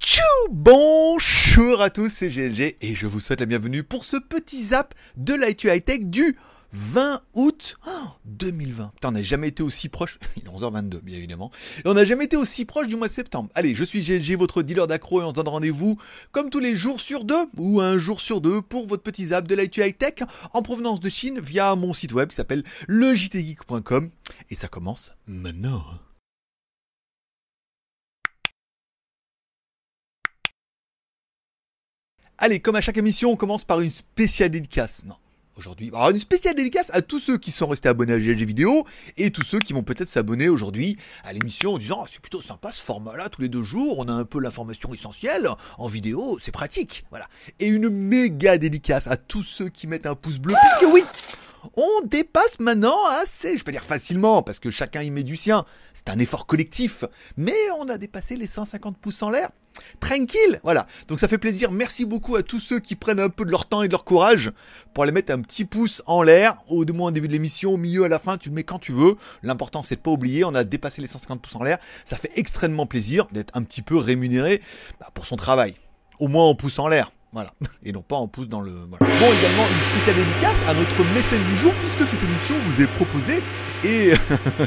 Tchou Bonjour à tous, c'est GLG et je vous souhaite la bienvenue pour ce petit zap de l'IT High Tech du 20 août 2020. Putain, on n'a jamais été aussi proche. Il est 11h22, bien évidemment. Et on n'a jamais été aussi proche du mois de septembre. Allez, je suis GLG, votre dealer d'accro, et on se donne rendez-vous comme tous les jours sur deux, ou un jour sur deux, pour votre petit zap de l'IT High Tech en provenance de Chine via mon site web qui s'appelle legitgeek.com. Et ça commence maintenant. Allez, comme à chaque émission, on commence par une spéciale dédicace. Non, aujourd'hui. Alors une spéciale dédicace à tous ceux qui sont restés abonnés à GLG Vidéo et tous ceux qui vont peut-être s'abonner aujourd'hui à l'émission en disant oh, c'est plutôt sympa ce format-là tous les deux jours, on a un peu l'information essentielle en vidéo, c'est pratique, voilà. Et une méga dédicace à tous ceux qui mettent un pouce bleu, puisque oui, on dépasse maintenant assez, je peux dire facilement, parce que chacun y met du sien. C'est un effort collectif, mais on a dépassé les 150 pouces en l'air. Tranquille, voilà. Donc ça fait plaisir. Merci beaucoup à tous ceux qui prennent un peu de leur temps et de leur courage pour aller mettre un petit pouce en l'air, au moins au début de l'émission, au milieu, à la fin, tu le mets quand tu veux. L'important c'est de pas oublier, on a dépassé les 150 pouces en l'air. Ça fait extrêmement plaisir d'être un petit peu rémunéré bah, pour son travail. Au moins en pouce en l'air. Voilà. Et non pas en pouce dans le. Bon, également une spéciale dédicace à notre mécène du jour, puisque cette émission vous est proposée et,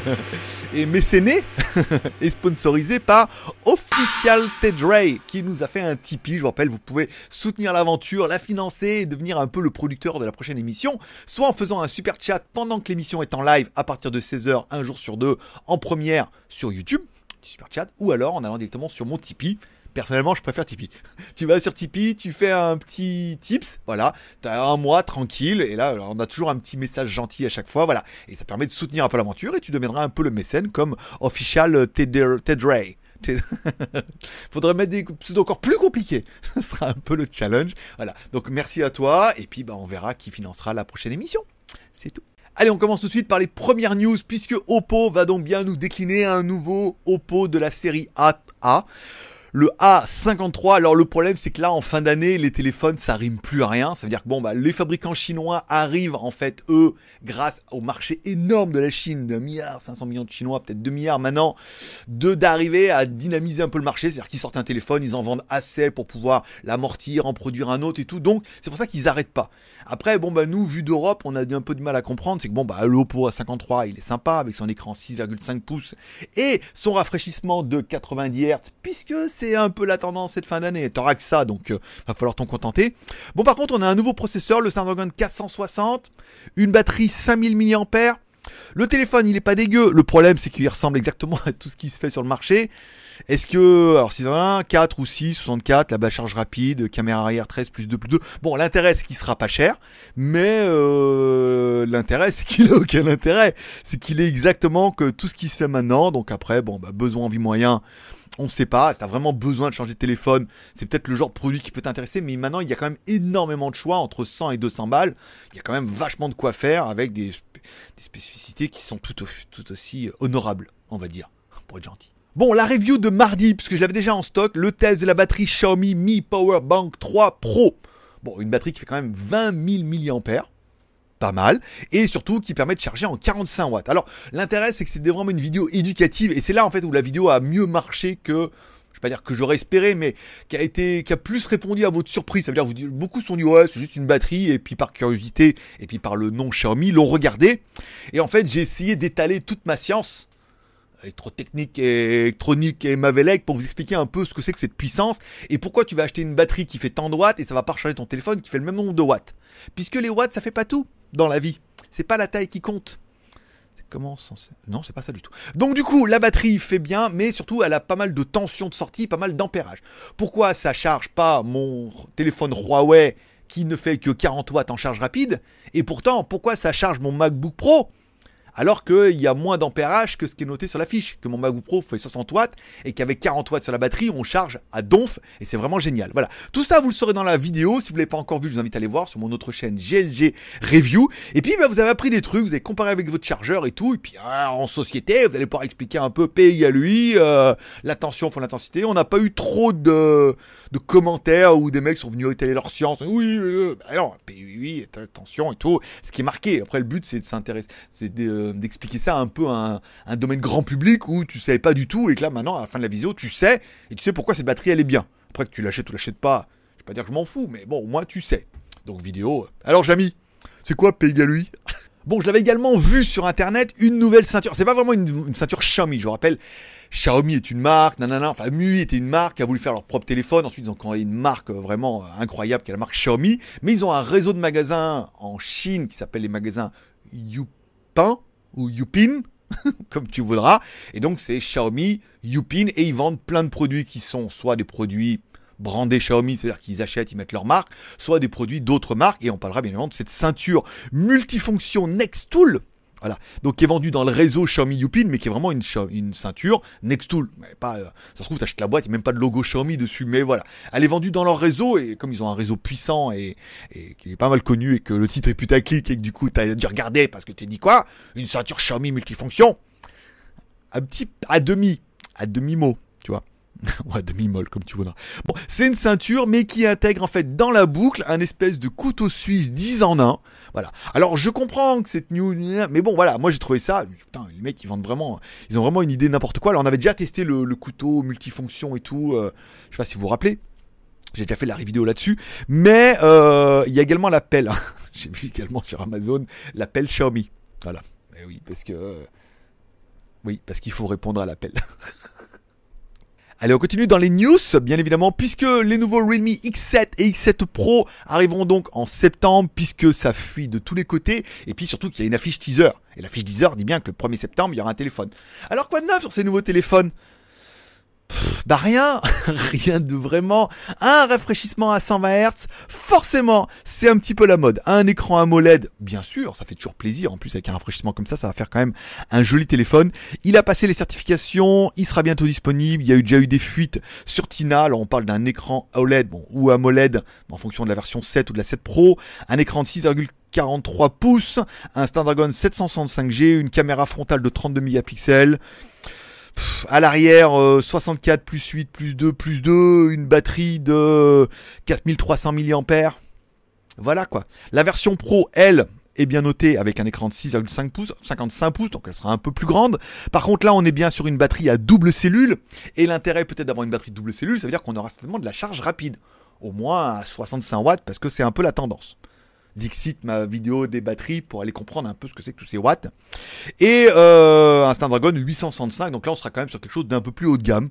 et mécénée et sponsorisée par Official Ray qui nous a fait un Tipeee. Je vous rappelle, vous pouvez soutenir l'aventure, la financer et devenir un peu le producteur de la prochaine émission, soit en faisant un super chat pendant que l'émission est en live à partir de 16h, un jour sur deux, en première sur YouTube, super chat, ou alors en allant directement sur mon Tipeee Personnellement, je préfère Tipeee. tu vas sur Tipeee, tu fais un petit tips, voilà, t'as un mois tranquille, et là, on a toujours un petit message gentil à chaque fois, voilà. Et ça permet de soutenir un peu l'aventure, et tu deviendras un peu le mécène comme official Ted, Ted Ray. Faudrait mettre des pseudos encore plus compliqués. Ce sera un peu le challenge. Voilà. Donc merci à toi. Et puis bah, on verra qui financera la prochaine émission. C'est tout. Allez, on commence tout de suite par les premières news puisque Oppo va donc bien nous décliner un nouveau Oppo de la série A. Le A53, alors le problème c'est que là en fin d'année les téléphones ça rime plus à rien, ça veut dire que bon bah les fabricants chinois arrivent en fait eux grâce au marché énorme de la Chine d'un milliard 500 millions de chinois, peut-être 2 milliards maintenant, de d'arriver à dynamiser un peu le marché, c'est-à-dire qu'ils sortent un téléphone, ils en vendent assez pour pouvoir l'amortir, en produire un autre et tout, donc c'est pour ça qu'ils arrêtent pas. Après bon bah nous vu d'Europe on a un peu de mal à comprendre, c'est que bon bah l'Oppo A53 il est sympa avec son écran 6,5 pouces et son rafraîchissement de 90 Hz puisque c'est un peu la tendance cette fin d'année. T'auras que ça, donc euh, va falloir t'en contenter. Bon, par contre, on a un nouveau processeur, le Snapdragon 460, une batterie 5000 mAh. Le téléphone, il est pas dégueu. Le problème, c'est qu'il ressemble exactement à tout ce qui se fait sur le marché. Est-ce que, alors si a un 4 ou 6, 64, la charge rapide, caméra arrière 13 plus 2 plus 2. Bon, l'intérêt c'est qu'il sera pas cher, mais euh, l'intérêt c'est qu'il a aucun intérêt. C'est qu'il est exactement que tout ce qui se fait maintenant. Donc après, bon, bah, besoin, envie, moyen on ne sait pas, si tu as vraiment besoin de changer de téléphone, c'est peut-être le genre de produit qui peut t'intéresser, mais maintenant il y a quand même énormément de choix entre 100 et 200 balles. Il y a quand même vachement de quoi faire avec des, spécificités qui sont tout, aussi honorables, on va dire, pour être gentil. Bon, la review de mardi, puisque je l'avais déjà en stock, le test de la batterie Xiaomi Mi Power Bank 3 Pro. Bon, une batterie qui fait quand même 20 000 mAh pas mal, et surtout qui permet de charger en 45 watts. Alors l'intérêt c'est que c'était vraiment une vidéo éducative, et c'est là en fait où la vidéo a mieux marché que je vais pas dire que j'aurais espéré, mais qui a été, qui a plus répondu à votre surprise. Ça veut dire, vous, beaucoup sont dit, ouais, c'est juste une batterie, et puis par curiosité, et puis par le nom Xiaomi, l'ont regardé. Et en fait, j'ai essayé d'étaler toute ma science, électrotechnique et électronique et Mavelec pour vous expliquer un peu ce que c'est que cette puissance et pourquoi tu vas acheter une batterie qui fait tant de watts et ça va pas recharger ton téléphone qui fait le même nombre de watts. Puisque les watts, ça fait pas tout dans la vie. C'est pas la taille qui compte. Comment Non, c'est pas ça du tout. Donc du coup, la batterie fait bien, mais surtout, elle a pas mal de tension de sortie, pas mal d'ampérage. Pourquoi ça charge pas mon téléphone Huawei qui ne fait que 40 watts en charge rapide? Et pourtant, pourquoi ça charge mon MacBook Pro? Alors qu'il y a moins d'ampérage que ce qui est noté sur la fiche, que mon MacBook Pro fait 60 watts et qu'avec 40 watts sur la batterie, on charge à donf et c'est vraiment génial. Voilà, tout ça vous le saurez dans la vidéo. Si vous l'avez pas encore vu, je vous invite à aller voir sur mon autre chaîne GLG Review. Et puis bah, vous avez appris des trucs, vous avez comparé avec votre chargeur et tout. Et puis ah, en société, vous allez pouvoir expliquer un peu P à lui, euh, l'attention pour l'intensité. On n'a pas eu trop de, de commentaires où des mecs sont venus étaler leur science. Oui, euh, bah non, oui, attention et tout. Ce qui est marqué. Après le but c'est de s'intéresser, c'est de d'expliquer ça un peu à un, domaine grand public où tu savais pas du tout et que là maintenant à la fin de la vidéo tu sais et tu sais pourquoi cette batterie elle est bien. Après que tu l'achètes ou l'achètes pas, je vais pas dire que je m'en fous, mais bon au moins tu sais. Donc vidéo. Alors Jamy, c'est quoi P égale lui Bon, je l'avais également vu sur internet une nouvelle ceinture. C'est pas vraiment une, ceinture Xiaomi, je vous rappelle. Xiaomi est une marque, nanana, enfin MUI était une marque a voulu faire leur propre téléphone. Ensuite, ils ont créé une marque euh, vraiment euh, incroyable qui est la marque Xiaomi. Mais ils ont un réseau de magasins en Chine qui s'appelle les magasins Yupin ou Yupin, comme tu voudras. Et donc c'est Xiaomi, Yupin et ils vendent plein de produits qui sont soit des produits brandés Xiaomi, c'est-à-dire qu'ils achètent, ils mettent leur marque, soit des produits d'autres marques. Et on parlera bien évidemment de cette ceinture multifonction Next Tool voilà. Donc qui est vendu dans le réseau Xiaomi Yupin, mais qui est vraiment une, une ceinture Nextool. Mais pas, euh, ça se trouve, tu achètes la boîte, il a même pas de logo Xiaomi dessus, mais voilà. Elle est vendue dans leur réseau, et comme ils ont un réseau puissant et, et qui est pas mal connu, et que le titre est putaclic, et que du coup, tu as dû regarder parce que tu dit quoi? Une ceinture Xiaomi multifonction? Un petit, à demi, à demi-mot, vois. ouais, demi-molle, comme tu voudras. Bon, c'est une ceinture, mais qui intègre en fait dans la boucle un espèce de couteau suisse 10 en 1. Voilà. Alors, je comprends que cette new, mais bon, voilà, moi j'ai trouvé ça. Putain, les mecs, ils vendent vraiment, ils ont vraiment une idée n'importe quoi. Alors, on avait déjà testé le, couteau multifonction et tout. Euh, je sais pas si vous vous rappelez. J'ai déjà fait la vidéo là-dessus. Mais euh, il y a également l'appel. j'ai vu également sur Amazon l'appel Xiaomi. Voilà. Et oui, parce que. Euh, oui, parce qu'il faut répondre à l'appel. Allez, on continue dans les news, bien évidemment, puisque les nouveaux Realme X7 et X7 Pro arriveront donc en septembre, puisque ça fuit de tous les côtés, et puis surtout qu'il y a une affiche teaser. Et l'affiche teaser dit bien que le 1er septembre, il y aura un téléphone. Alors quoi de neuf sur ces nouveaux téléphones? Bah rien, rien de vraiment. Un rafraîchissement à 120 Hz, forcément, c'est un petit peu la mode. Un écran AMOLED, bien sûr, ça fait toujours plaisir. En plus, avec un rafraîchissement comme ça, ça va faire quand même un joli téléphone. Il a passé les certifications, il sera bientôt disponible. Il y a eu déjà eu des fuites sur Tina. Alors, on parle d'un écran OLED, bon, ou AMOLED, en fonction de la version 7 ou de la 7 Pro. Un écran de 6,43 pouces, un Snapdragon 765G, une caméra frontale de 32 mégapixels à l'arrière 64 euh, plus 8 plus 2 plus 2, une batterie de 4300 mAh. Voilà quoi. La version Pro, elle, est bien notée avec un écran de 6,5 pouces, 55 pouces, donc elle sera un peu plus grande. Par contre là, on est bien sur une batterie à double cellule, et l'intérêt peut-être d'avoir une batterie double cellule, ça veut dire qu'on aura certainement de la charge rapide, au moins à 65 watts, parce que c'est un peu la tendance. Dixit ma vidéo des batteries pour aller comprendre un peu ce que c'est que tous ces watts. Et euh, un Snapdragon 865, donc là on sera quand même sur quelque chose d'un peu plus haut de gamme.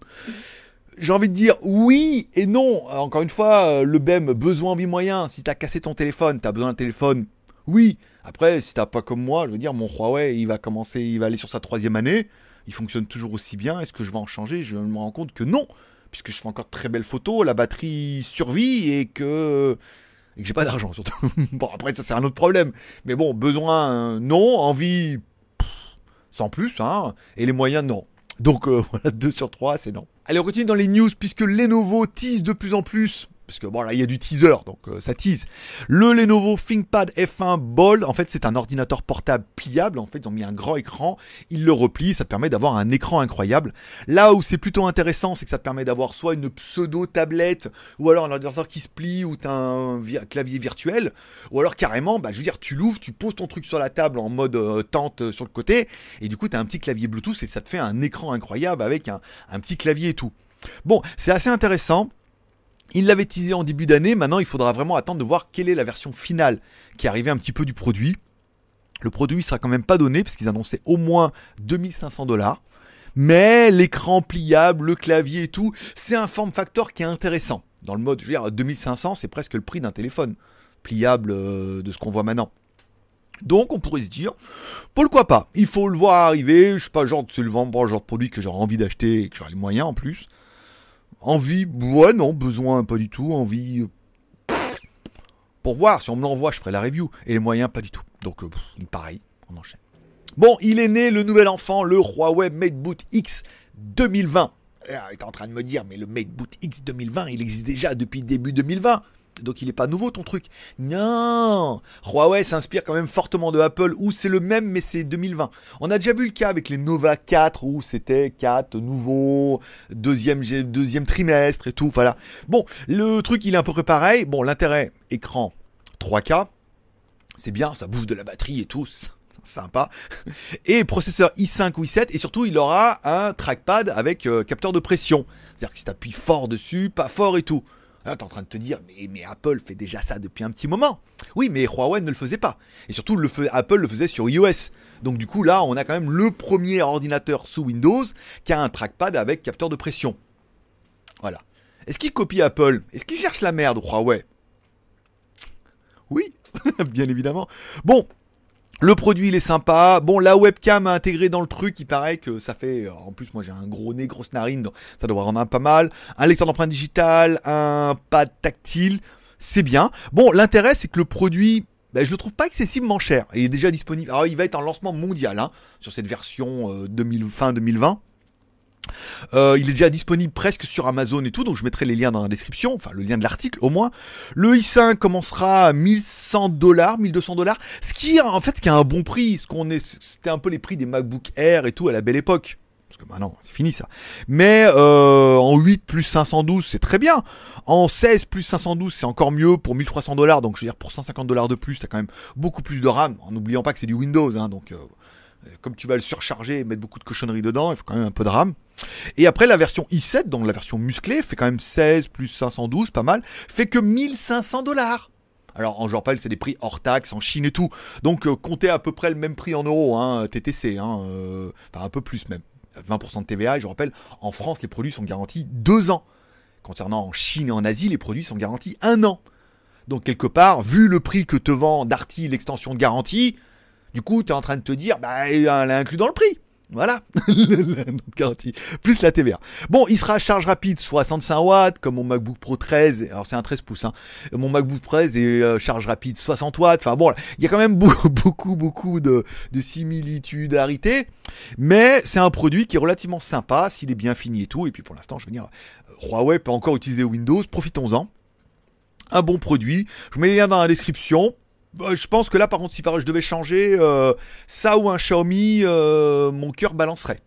J'ai envie de dire oui et non. Encore une fois, euh, le BEM, besoin, envie, moyen. Si t'as cassé ton téléphone, t'as besoin d'un téléphone, oui. Après, si t'as pas comme moi, je veux dire, mon Huawei, il va commencer, il va aller sur sa troisième année. Il fonctionne toujours aussi bien. Est-ce que je vais en changer? Je me rends compte que non. Puisque je fais encore de très belles photos, la batterie survit et que et que j'ai pas d'argent surtout. bon après ça c'est un autre problème. Mais bon, besoin non, envie sans plus, hein. Et les moyens non. Donc euh, voilà, 2 sur 3 c'est non. Allez on continue dans les news puisque Lenovo tease de plus en plus parce que bon là il y a du teaser donc euh, ça tease. Le Lenovo ThinkPad F1 Bold en fait c'est un ordinateur portable pliable en fait ils ont mis un grand écran, ils le replient, ça te permet d'avoir un écran incroyable. Là où c'est plutôt intéressant c'est que ça te permet d'avoir soit une pseudo tablette ou alors un ordinateur qui se plie ou t'as un clavier virtuel ou alors carrément bah je veux dire tu l'ouvres, tu poses ton truc sur la table en mode euh, tente euh, sur le côté et du coup t'as un petit clavier Bluetooth et ça te fait un écran incroyable avec un petit clavier et tout. Bon, c'est assez intéressant. Il l'avait teasé en début d'année, maintenant il faudra vraiment attendre de voir quelle est la version finale qui est un petit peu du produit. Le produit sera quand même pas donné parce qu'ils annonçaient au moins 2500 dollars. Mais l'écran pliable, le clavier et tout, c'est un form factor qui est intéressant. Dans le mode, je veux dire, 2500, c'est presque le prix d'un téléphone pliable euh, de ce qu'on voit maintenant. Donc on pourrait se dire, pourquoi pas? Il faut le voir arriver, je sais pas, genre c'est le genre de produit que j'aurais envie d'acheter et que j'aurai les moyens en plus. Envie, ouais, non, besoin, pas du tout. Envie, pour voir, si on me l'envoie, je ferai la review. Et les moyens, pas du tout. Donc, euh, pareil, on enchaîne. Bon, il est né le nouvel enfant, le Huawei MateBoot X 2020. Il est en train de me dire, mais le MateBoot X 2020, il existe déjà depuis début 2020 donc il n'est pas nouveau ton truc. Non Huawei s'inspire quand même fortement de Apple, où c'est le même, mais c'est 2020. On a déjà vu le cas avec les Nova 4, où c'était 4 nouveaux, deuxième, deuxième trimestre et tout, voilà. Bon, le truc il est un peu pareil. Bon, l'intérêt, écran 3K, c'est bien, ça bouge de la batterie et tout, sympa. Et processeur i5 ou i7 et surtout il aura un trackpad avec euh, capteur de pression. C'est-à-dire que si fort dessus, pas fort et tout. Là, t'es en train de te dire, mais, Apple fait déjà ça depuis un petit moment. Oui, mais Huawei ne le faisait pas. Et surtout, le Apple le faisait sur iOS. Donc du coup, là, on a quand même le premier ordinateur sous Windows qui a un trackpad avec capteur de pression. Voilà. Est-ce qu'il copie Apple? Est-ce qu'il cherche la merde, Huawei? Oui, bien évidemment. Bon, le produit il est sympa. Bon, la webcam intégrée dans le truc, il paraît que ça fait. Euh, en plus, moi j'ai un gros nez, grosse narine, donc ça doit rendre un pas mal. Un lecteur d'empreinte digitale, un pad tactile, c'est bien. Bon, l'intérêt c'est que le produit, ben, je le trouve pas excessivement cher. Il est déjà disponible. Alors, il va être en lancement mondial hein, sur cette version euh, 2000, fin 2020. Euh, il est déjà disponible presque sur Amazon et tout, donc je mettrai les liens dans la description, enfin le lien de l'article au moins. Le i5 commencera à 1100 dollars, 1200 dollars, ce qui en fait qui a un bon prix, ce qu'on est, c'était un peu les prix des MacBook Air et tout à la belle époque. Parce que maintenant c'est fini ça. Mais euh, en 8 plus 512 c'est très bien. En 16 plus 512 c'est encore mieux pour 1300 dollars, donc je veux dire pour 150 dollars de plus, t'as quand même beaucoup plus de RAM. En n'oubliant pas que c'est du Windows, hein, donc euh, comme tu vas le surcharger et mettre beaucoup de cochonneries dedans, il faut quand même un peu de RAM. Et après la version i7, donc la version musclée, fait quand même 16 plus 512, pas mal, fait que 1500 dollars. Alors, en je rappelle, c'est des prix hors taxes en Chine et tout. Donc, euh, comptez à peu près le même prix en euros, hein, TTC, hein, euh, un peu plus même. 20% de TVA, et je rappelle, en France, les produits sont garantis 2 ans. Concernant en Chine et en Asie, les produits sont garantis 1 an. Donc, quelque part, vu le prix que te vend Darty l'extension de garantie, du coup, tu es en train de te dire, bah, elle est inclus dans le prix. Voilà. Plus la TVA. Bon, il sera charge rapide 65 watts, comme mon MacBook Pro 13. Alors c'est un 13 pouces. Hein. Mon MacBook Pro 13 est euh, charge rapide 60 watts. Enfin bon, il y a quand même beaucoup, beaucoup, de, de similitudarité. Mais c'est un produit qui est relativement sympa, s'il est bien fini et tout. Et puis pour l'instant, je veux dire, euh, Huawei peut encore utiliser Windows. Profitons-en. Un bon produit. Je mets les liens dans la description. Bah, je pense que là, par contre, si je devais changer euh, ça ou un Xiaomi, euh, mon cœur balancerait.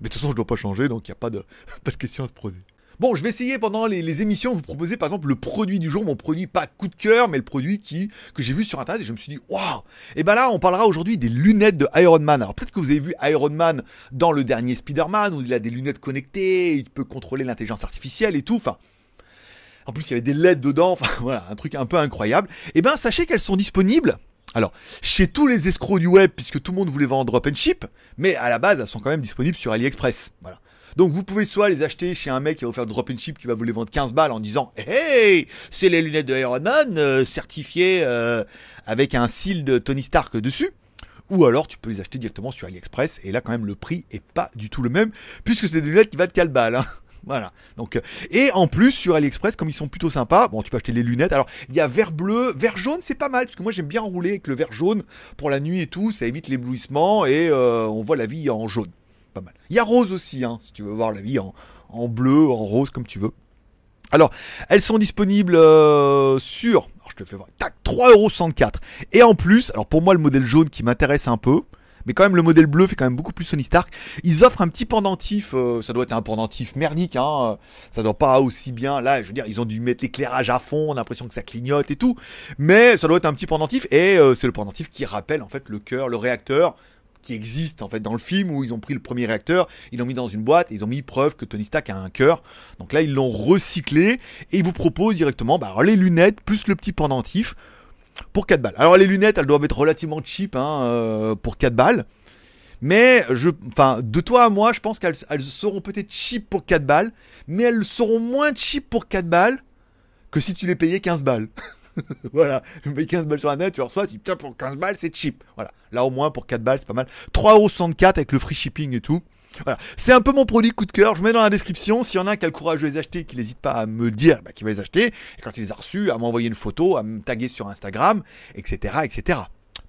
Mais de toute façon, je dois pas changer, donc il n'y a pas de, pas de question à se poser. Bon, je vais essayer pendant les, émissions de vous proposer par exemple le produit du jour, mon produit pas coup de cœur, mais le produit qui que j'ai vu sur internet et je me suis dit waouh. Et ben là, on parlera aujourd'hui des lunettes de Iron Man. Alors peut-être que vous avez vu Iron Man dans le dernier Spider-Man où il a des lunettes connectées, il peut contrôler l'intelligence artificielle et tout. Enfin, en plus, il y avait des LED dedans. Enfin, voilà, un truc un peu incroyable. Eh ben, sachez qu'elles sont disponibles. Alors, chez tous les escrocs du web, puisque tout le monde voulait vendre drop and ship, mais à la base, elles sont quand même disponibles sur AliExpress. Voilà. Donc vous pouvez soit les acheter chez un mec qui va vous faire drop and ship qui va vous les vendre 15 balles en disant Hey, c'est les lunettes de Iron Man euh, certifiées euh, avec un seal de Tony Stark dessus. Ou alors tu peux les acheter directement sur AliExpress et là quand même le prix est pas du tout le même puisque c'est des lunettes qui valent 4 balles. Hein. Voilà. Donc euh, et en plus sur AliExpress comme ils sont plutôt sympas, bon tu peux acheter les lunettes. Alors il y a vert bleu, vert jaune, c'est pas mal parce que moi j'aime bien rouler avec le vert jaune pour la nuit et tout, ça évite l'éblouissement et euh, on voit la vie en jaune. Pas mal. Il y a rose aussi hein, si tu veux voir la vie en, en bleu, en rose comme tu veux. Alors, elles sont disponibles euh, sur, alors je te fais voir, tac, 3,64€. Et en plus, alors pour moi le modèle jaune qui m'intéresse un peu, mais quand même le modèle bleu fait quand même beaucoup plus Sony Stark. Ils offrent un petit pendentif, euh, ça doit être un pendentif merdique, hein, ça doit pas aussi bien. Là, je veux dire, ils ont dû mettre l'éclairage à fond, on a l'impression que ça clignote et tout, mais ça doit être un petit pendentif et euh, c'est le pendentif qui rappelle en fait le cœur, le réacteur qui existe en fait dans le film où ils ont pris le premier réacteur, ils l'ont mis dans une boîte et ils ont mis preuve que Tony Stark a un cœur. Donc là ils l'ont recyclé et ils vous proposent directement bah, les lunettes plus le petit pendentif pour 4 balles. Alors les lunettes, elles doivent être relativement cheap hein, euh, pour 4 balles. Mais je, de toi à moi, je pense qu'elles seront peut-être cheap pour 4 balles, mais elles seront moins cheap pour 4 balles que si tu les payais 15 balles. voilà, tu payes 15 balles sur la net, tu reçois, tu dis putain pour 15 balles c'est cheap. Voilà, là au moins pour 4 balles c'est pas mal. 3,64€ avec le free shipping et tout. Voilà. C'est un peu mon produit coup de cœur. Je mets dans la description. S'il y en a qui a le courage de les acheter, qui n'hésite pas à me dire bah, qu'il va les acheter. Et quand il les a reçus, à m'envoyer une photo, à me taguer sur Instagram, etc. etc.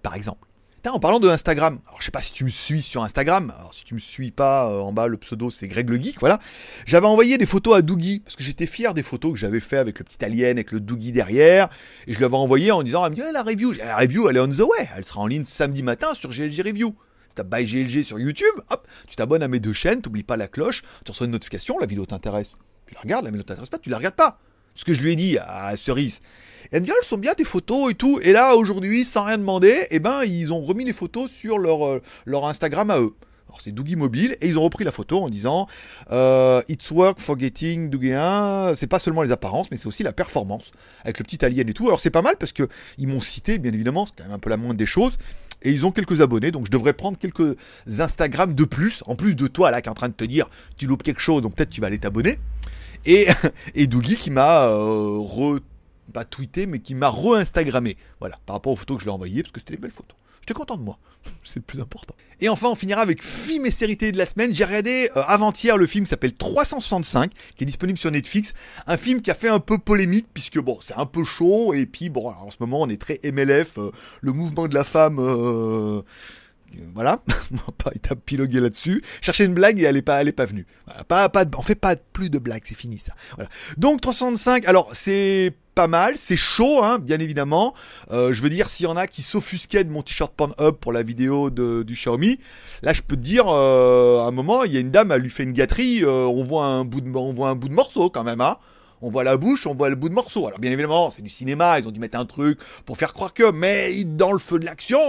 Par exemple. en parlant de Instagram, alors je sais pas si tu me suis sur Instagram, alors si tu me suis pas, euh, en bas le pseudo c'est Greg le Geek, voilà. J'avais envoyé des photos à Doogie, parce que j'étais fier des photos que j'avais fait avec le petit alien, avec le Doogie derrière, et je l'avais envoyé en disant, elle me dit, la review, la review elle est on the way, elle sera en ligne samedi matin sur GLG Review tu by GLG sur YouTube, hop, tu t'abonnes à mes deux chaînes, t'oublies pas la cloche, tu reçois une notification, la vidéo t'intéresse, tu la regardes, la vidéo t'intéresse pas, tu la regardes pas. Ce que je lui ai dit à Cerise. Elle me dit, ah, elles sont bien tes photos et tout. Et là, aujourd'hui, sans rien demander, eh ben, ils ont remis les photos sur leur, euh, leur Instagram à eux. Alors c'est Doogie Mobile et ils ont repris la photo en disant euh, It's work for getting Doogie 1. C'est pas seulement les apparences, mais c'est aussi la performance avec le petit alien et tout. Alors c'est pas mal parce que ils m'ont cité, bien évidemment, c'est quand même un peu la moindre des choses. Et ils ont quelques abonnés, donc je devrais prendre quelques Instagram de plus, en plus de toi là qui est en train de te dire tu loupes quelque chose, donc peut-être tu vas aller t'abonner. Et, et Doogie qui m'a euh, re, pas tweeté, mais qui m'a re-instagrammé. Voilà, par rapport aux photos que je lui ai envoyées, parce que c'était des belles photos. J'étais content de moi. C'est le plus important. Et enfin, on finira avec film et série de la semaine. J'ai regardé euh, avant-hier le film s'appelle 365, qui est disponible sur Netflix. Un film qui a fait un peu polémique, puisque bon, c'est un peu chaud. Et puis, bon, en ce moment, on est très MLF, euh, le mouvement de la femme. Euh, voilà, on va pas épiloguer là-dessus. Chercher une blague et elle est pas, elle est pas venue. pas, pas, on fait pas plus de blagues, c'est fini ça. Voilà. Donc 365, alors c'est mal, c'est chaud, hein, bien évidemment. Euh, je veux dire, s'il y en a qui s'offusquaient de mon t-shirt Pornhub pour la vidéo de, du Xiaomi, là je peux te dire, euh, à un moment, il y a une dame, elle lui fait une gâterie, euh, on voit un bout de, morceau quand même, hein. On voit la bouche, on voit le bout de morceau. Alors bien évidemment, c'est du cinéma, ils ont dû mettre un truc pour faire croire que, mais dans le feu de l'action,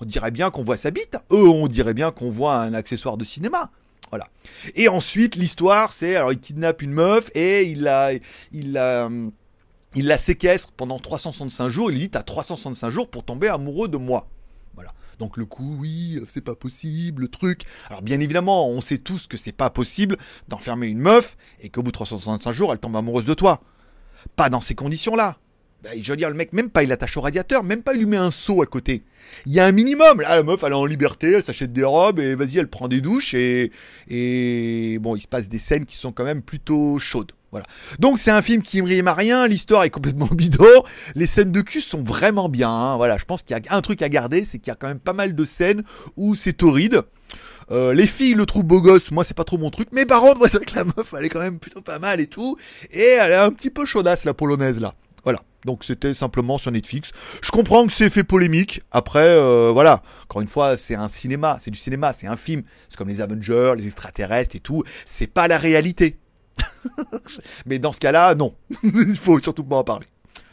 on dirait bien qu'on voit sa bite. Eux, on dirait bien qu'on voit un accessoire de cinéma. Voilà. Et ensuite, l'histoire, c'est alors il kidnappe une meuf et il la, il la, il la séquestre pendant 365 jours. Il lui dit t'as 365 jours pour tomber amoureux de moi. Voilà. Donc le coup, oui, c'est pas possible, le truc. Alors bien évidemment, on sait tous que c'est pas possible d'enfermer une meuf et qu'au bout de 365 jours, elle tombe amoureuse de toi. Pas dans ces conditions-là. Bah, je veux dire, le mec, même pas il attache au radiateur, même pas il lui met un seau à côté. Il y a un minimum. Là, la meuf, elle est en liberté, elle s'achète des robes et vas-y, elle prend des douches et, et bon, il se passe des scènes qui sont quand même plutôt chaudes. Voilà. Donc c'est un film qui me rime à rien, l'histoire est complètement bidon, les scènes de cul sont vraiment bien. Hein. Voilà, je pense qu'il y a un truc à garder, c'est qu'il y a quand même pas mal de scènes où c'est torride. Euh, les filles le trouvent beau gosse, moi c'est pas trop mon truc, mais par contre, c'est vrai que la meuf elle est quand même plutôt pas mal et tout, et elle est un petit peu chaudasse la polonaise là. Donc c'était simplement sur Netflix. Je comprends que c'est fait polémique. Après, euh, voilà. Encore une fois, c'est un cinéma, c'est du cinéma, c'est un film. C'est comme les Avengers, les extraterrestres et tout. C'est pas la réalité. Mais dans ce cas-là, non. Il faut surtout pas en parler.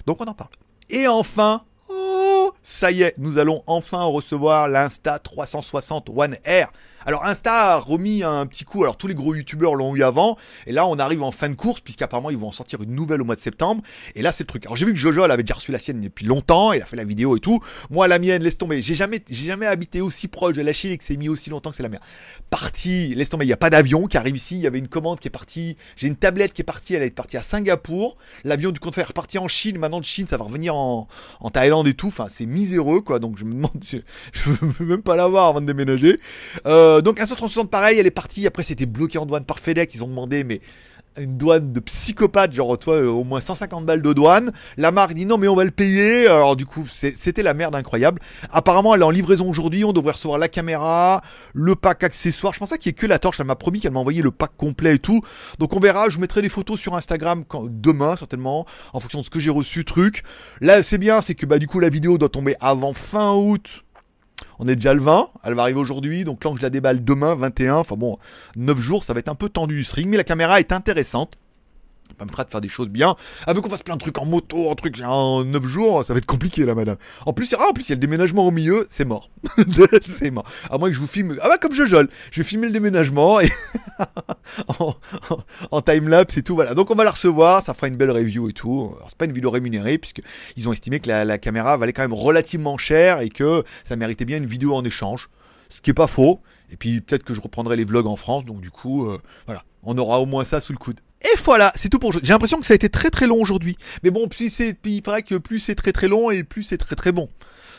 Donc on en parle. Et enfin, oh, ça y est, nous allons enfin recevoir l'Insta 360 One Air. Alors Insta a remis un petit coup, alors tous les gros youtubeurs l'ont eu avant, et là on arrive en fin de course, puisqu'apparemment ils vont en sortir une nouvelle au mois de septembre, et là c'est le truc. Alors j'ai vu que Jojo avait déjà reçu la sienne depuis longtemps, il a fait la vidéo et tout, moi la mienne, laisse tomber, j'ai jamais, j'ai jamais habité aussi proche de la Chine et que c'est mis aussi longtemps que c'est la mer. Parti, laisse tomber, il n'y a pas d'avion qui arrive ici, il y avait une commande qui est partie, j'ai une tablette qui est partie, elle est partie à Singapour, l'avion du compte est en Chine, maintenant de Chine ça va revenir en, en Thaïlande et tout, enfin c'est miséreux quoi, donc je me demande, je, je veux même pas l'avoir avant de déménager. Euh, donc un 160 pareil, elle est partie. Après, c'était bloqué en douane par FedEx. Ils ont demandé, mais une douane de psychopathe, genre toi, au moins 150 balles de douane. La marque dit non, mais on va le payer. Alors du coup, c'était la merde incroyable. Apparemment, elle est en livraison aujourd'hui. On devrait recevoir la caméra, le pack accessoire. Je pense pas qu'il y ait que la torche. Elle m'a promis qu'elle m'a envoyé le pack complet et tout. Donc on verra. Je vous mettrai des photos sur Instagram quand, demain certainement, en fonction de ce que j'ai reçu. Truc. Là, c'est bien, c'est que bah du coup la vidéo doit tomber avant fin août on est déjà le 20, elle va arriver aujourd'hui, donc là je la déballe demain, 21, enfin bon, 9 jours, ça va être un peu tendu du string, mais la caméra est intéressante permettra de faire des choses bien. Avec qu'on fasse plein de trucs en moto, en trucs en 9 jours, ça va être compliqué là, madame. En plus, rare, en plus, il y a le déménagement au milieu, c'est mort. c'est mort. À moins que je vous filme. Ah bah, comme je jole. Je vais filmer le déménagement et en, en, time-lapse et tout. Voilà. Donc, on va la recevoir, ça fera une belle review et tout. C'est pas une vidéo rémunérée, puisque ils ont estimé que la, la caméra valait quand même relativement cher et que ça méritait bien une vidéo en échange. Ce qui est pas faux. Et puis, peut-être que je reprendrai les vlogs en France. Donc, du coup, euh, voilà. On aura au moins ça sous le coude. Et voilà, c'est tout pour aujourd'hui. J'ai l'impression que ça a été très très long aujourd'hui. Mais bon, puis c'est, il paraît que plus c'est très très long et plus c'est très très bon.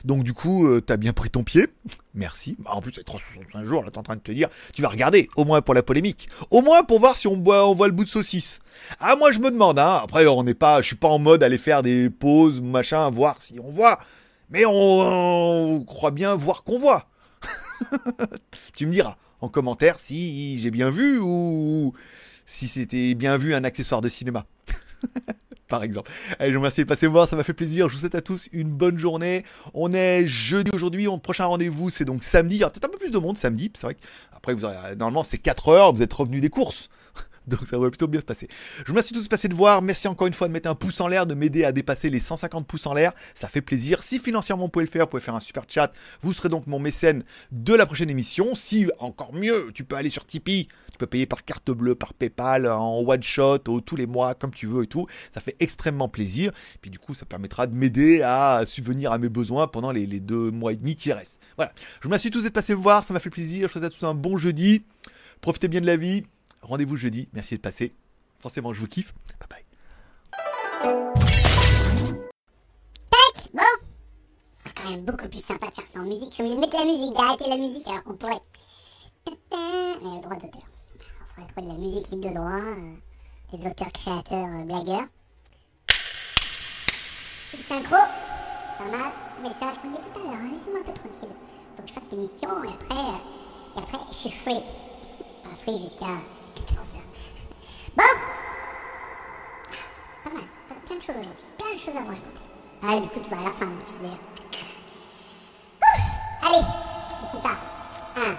Donc du coup, euh, t'as bien pris ton pied. Merci. Bah, en plus, c'est 365 jours, là, t'es en train de te dire, tu vas regarder, au moins pour la polémique. Au moins pour voir si on boit, on voit le bout de saucisse. Ah, moi, je me demande, hein. Après, on n'est pas, je suis pas en mode aller faire des pauses, machin, voir si on voit. Mais on, on croit bien voir qu'on voit. tu me diras en commentaire si j'ai bien vu ou si c'était bien vu un accessoire de cinéma. Par exemple. Allez, je vous remercie de passer voir, ça m'a fait plaisir. Je vous souhaite à tous une bonne journée. On est jeudi aujourd'hui, mon prochain rendez-vous c'est donc samedi. Il y aura peut-être un peu plus de monde samedi. C'est vrai que après vous aurez, normalement c'est 4 heures, vous êtes revenu des courses. Donc ça va plutôt bien se passer. Je vous remercie tous de passer de voir. Merci encore une fois de mettre un pouce en l'air, de m'aider à dépasser les 150 pouces en l'air. Ça fait plaisir. Si financièrement vous pouvez le faire, vous pouvez faire un super chat. Vous serez donc mon mécène de la prochaine émission. Si encore mieux, tu peux aller sur Tipeee. Tu peux payer par carte bleue, par PayPal, en one shot, ou tous les mois, comme tu veux et tout. Ça fait extrêmement plaisir. Puis du coup, ça permettra de m'aider à subvenir à mes besoins pendant les, les, deux mois et demi qui restent. Voilà. Je vous remercie tous d'être passés me voir. Ça m'a fait plaisir. Je vous souhaite à tous un bon jeudi. Profitez bien de la vie. Rendez-vous jeudi. Merci de passer. Forcément, je vous kiffe. Bye bye. Tac Bon C'est quand même beaucoup plus sympa de faire ça en musique. Je suis obligé de mettre la musique, d'arrêter la musique alors qu'on pourrait. Mais le droit d'auteur. On ferait trop de la musique libre de droit. Euh, des auteurs, créateurs, euh, blagueurs. Une synchro Pas mal. Mais ça, je tout à l'heure. Hein. Laissez-moi un peu tranquille. Faut que je fasse l'émission et après. Euh, et après, je suis free. Pas free jusqu'à de choses plein de choses à vous raconter. Ouais, du coup, tu vas à la fin, d'ailleurs. Allez, on part. 1,